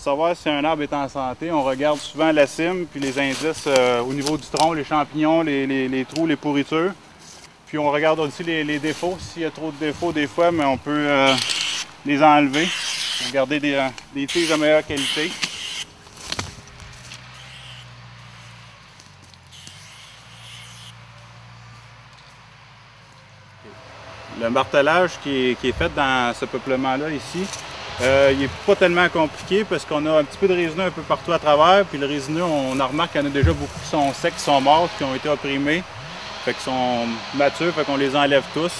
Pour savoir si un arbre est en santé, on regarde souvent la cime, puis les indices euh, au niveau du tronc, les champignons, les, trous, les pourritures. Puis on regarde aussi les, défauts. S'il y a trop de défauts des fois, mais on peut euh, les enlever. Garder des, euh, des tiges de meilleure qualité. Le martelage qui est, fait dans ce peuplement-là ici, euh, il n'est pas tellement compliqué parce qu'on a un petit peu de résineux un peu partout à travers. Puis le résineux, on a remarqué qu'il y en a déjà beaucoup qui sont secs, qui sont morts, qui ont été opprimés. Fait qu'ils sont matures, fait qu'on les enlève tous.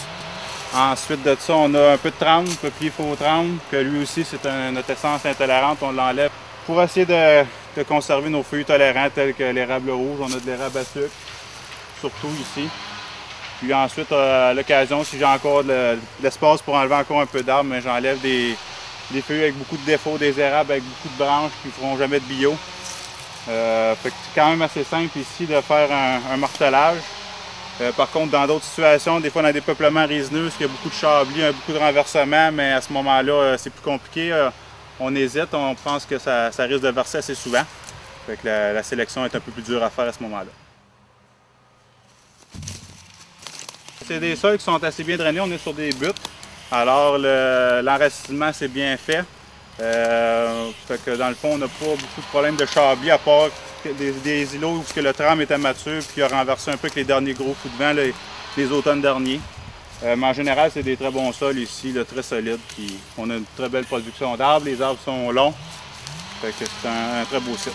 Ensuite de ça, on a un peu de tremble, peuplier faux tremble, que lui aussi c'est notre essence intolérante, on l'enlève pour essayer de, conserver nos feuilles tolérants tels que l'érable rouge. On a de l'érable à sucre, surtout ici. Puis ensuite, euh, à l'occasion, si j'ai encore de l'espace pour enlever encore un peu d'arbres, j'enlève des, feuilles avec beaucoup de défauts, des érables avec beaucoup de branches qui ne feront jamais de bio. Euh, c'est quand même assez simple ici de faire un, martelage. Euh, par contre, dans d'autres situations, des fois dans des peuplements résineux, il y a beaucoup de chablis, beaucoup de renversements, mais à ce moment-là, c'est plus compliqué. on hésite, on pense que ça, risque de verser assez souvent. la sélection est un peu plus dure à faire à ce moment-là. C'est des sols qui sont assez bien drainés, on est sur des buttes. Alors l'enracinement c'est bien fait. Euh, fait que dans le fond, on n'a pas beaucoup de problèmes de chablis à part des, îlots où que le tram était mature puis qui a renversé un peu avec les derniers gros coups de vent les, automnes derniers. Euh, mais en général, c'est des très bons sols ici, très solides. Puis on a une très belle production d'arbres. Les arbres sont longs. Fait que c'est un très beau site.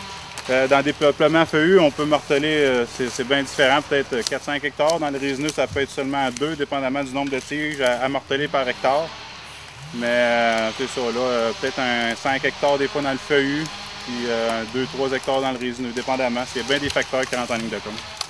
Euh, dans des peuplements feuillus, on peut marteler, euh, c'est bien différent, peut-être 4-5 hectares. Dans les résineux, ça peut être seulement 2, dépendamment du nombre de tiges à, marteler par hectare. Mais euh, c'est ça, là, peut-être un 5 hectares des fois dans le feuillu, puis 2-3 hectares dans le résineux, dépendamment. Il y a bien des facteurs qui rentrent en ligne de compte.